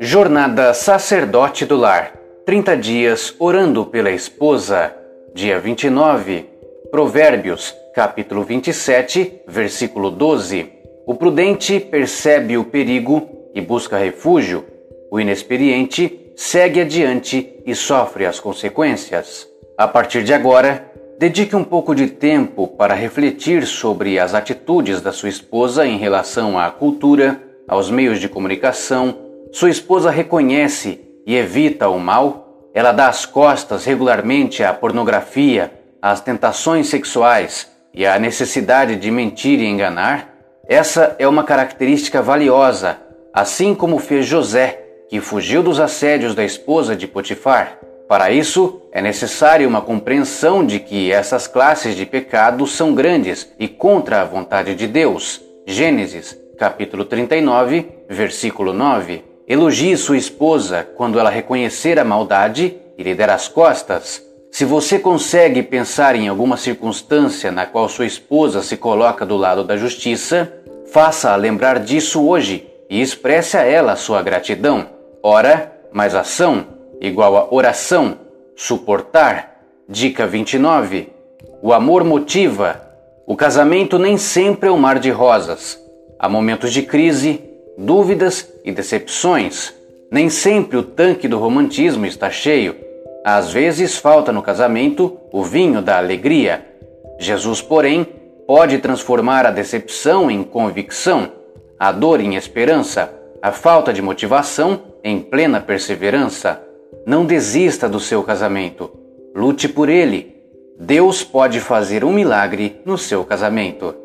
Jornada Sacerdote do Lar 30 dias orando pela esposa. Dia 29. Provérbios, capítulo 27, versículo 12. O prudente percebe o perigo e busca refúgio. O inexperiente segue adiante e sofre as consequências. A partir de agora, dedique um pouco de tempo para refletir sobre as atitudes da sua esposa em relação à cultura, aos meios de comunicação, sua esposa reconhece e evita o mal? Ela dá as costas regularmente à pornografia, às tentações sexuais e à necessidade de mentir e enganar? Essa é uma característica valiosa, assim como fez José, que fugiu dos assédios da esposa de Potifar. Para isso, é necessário uma compreensão de que essas classes de pecados são grandes e contra a vontade de Deus. Gênesis, capítulo 39, versículo 9. Elogie sua esposa quando ela reconhecer a maldade e lhe der as costas. Se você consegue pensar em alguma circunstância na qual sua esposa se coloca do lado da justiça, faça-a lembrar disso hoje e expresse a ela sua gratidão. Ora mais ação igual a oração, suportar. Dica 29. O amor motiva. O casamento nem sempre é um mar de rosas. Há momentos de crise, dúvidas e decepções. Nem sempre o tanque do romantismo está cheio. Às vezes falta no casamento o vinho da alegria. Jesus, porém, pode transformar a decepção em convicção, a dor em esperança, a falta de motivação em plena perseverança. Não desista do seu casamento. Lute por ele. Deus pode fazer um milagre no seu casamento.